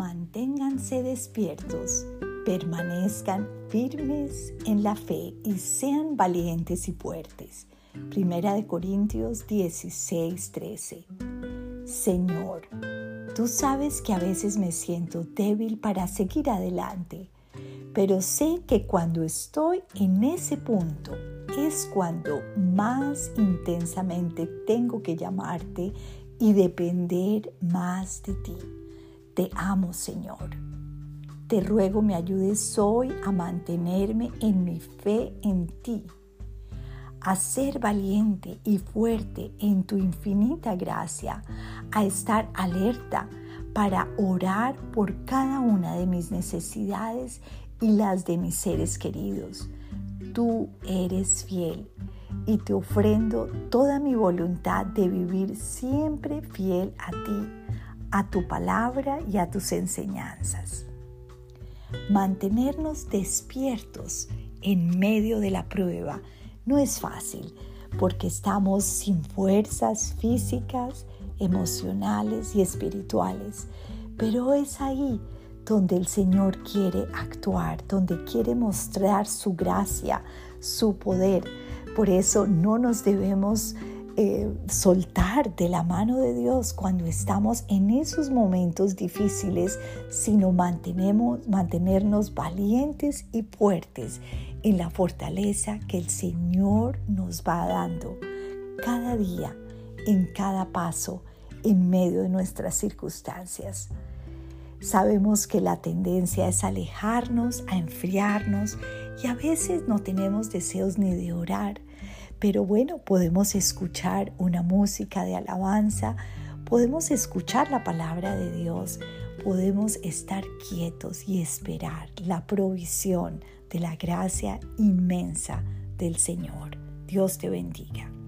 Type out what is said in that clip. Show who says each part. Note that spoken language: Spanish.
Speaker 1: Manténganse despiertos, permanezcan firmes en la fe y sean valientes y fuertes. Primera de Corintios 16, 13. Señor, tú sabes que a veces me siento débil para seguir adelante, pero sé que cuando estoy en ese punto es cuando más intensamente tengo que llamarte y depender más de ti. Te amo, Señor. Te ruego me ayudes hoy a mantenerme en mi fe en ti, a ser valiente y fuerte en tu infinita gracia, a estar alerta para orar por cada una de mis necesidades y las de mis seres queridos. Tú eres fiel y te ofrendo toda mi voluntad de vivir siempre fiel a ti, a tu palabra y a tus enseñanzas. Mantenernos despiertos en medio de la prueba no es fácil porque estamos sin fuerzas físicas, emocionales y espirituales, pero es ahí donde el Señor quiere actuar, donde quiere mostrar su gracia, su poder. Por eso no nos debemos eh, soltar de la mano de Dios cuando estamos en esos momentos difíciles, sino mantenemos, mantenernos valientes y fuertes en la fortaleza que el Señor nos va dando cada día, en cada paso, en medio de nuestras circunstancias. Sabemos que la tendencia es alejarnos, a enfriarnos y a veces no tenemos deseos ni de orar, pero bueno, podemos escuchar una música de alabanza, podemos escuchar la palabra de Dios, podemos estar quietos y esperar la provisión de la gracia inmensa del Señor. Dios te bendiga.